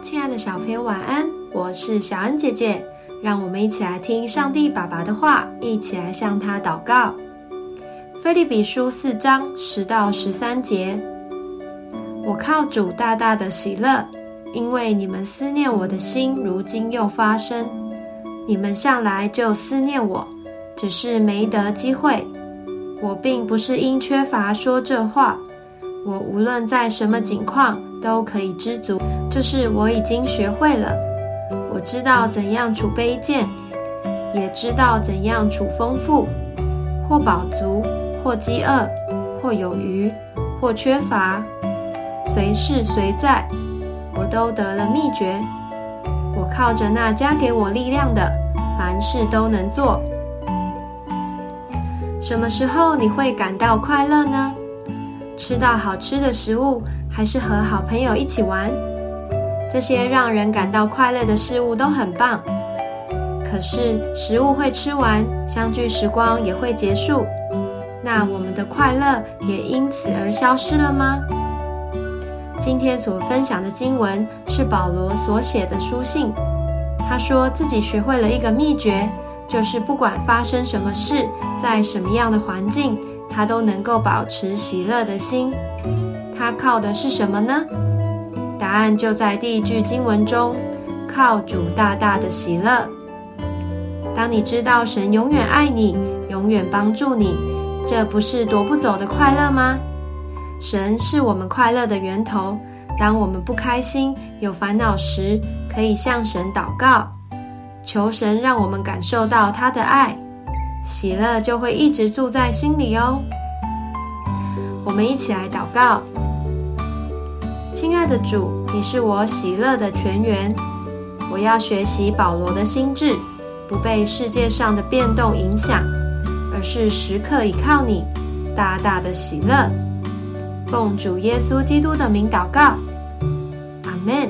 亲爱的小朋友，晚安！我是小恩姐姐，让我们一起来听上帝爸爸的话，一起来向他祷告。菲利比书四章十到十三节，我靠主大大的喜乐，因为你们思念我的心，如今又发生。你们向来就思念我，只是没得机会。我并不是因缺乏说这话，我无论在什么境况都可以知足，这是我已经学会了。我知道怎样储卑贱，也知道怎样储丰富，或饱足。或饥饿，或有余，或缺乏，随事随在，我都得了秘诀。我靠着那加给我力量的，凡事都能做。什么时候你会感到快乐呢？吃到好吃的食物，还是和好朋友一起玩？这些让人感到快乐的事物都很棒。可是食物会吃完，相聚时光也会结束。那我们的快乐也因此而消失了吗？今天所分享的经文是保罗所写的书信。他说自己学会了一个秘诀，就是不管发生什么事，在什么样的环境，他都能够保持喜乐的心。他靠的是什么呢？答案就在第一句经文中：靠主大大的喜乐。当你知道神永远爱你，永远帮助你。这不是夺不走的快乐吗？神是我们快乐的源头。当我们不开心、有烦恼时，可以向神祷告，求神让我们感受到他的爱，喜乐就会一直住在心里哦。我们一起来祷告：亲爱的主，你是我喜乐的泉源。我要学习保罗的心智，不被世界上的变动影响。而是时刻依靠你，大大的喜乐。奉主耶稣基督的名祷告，阿门。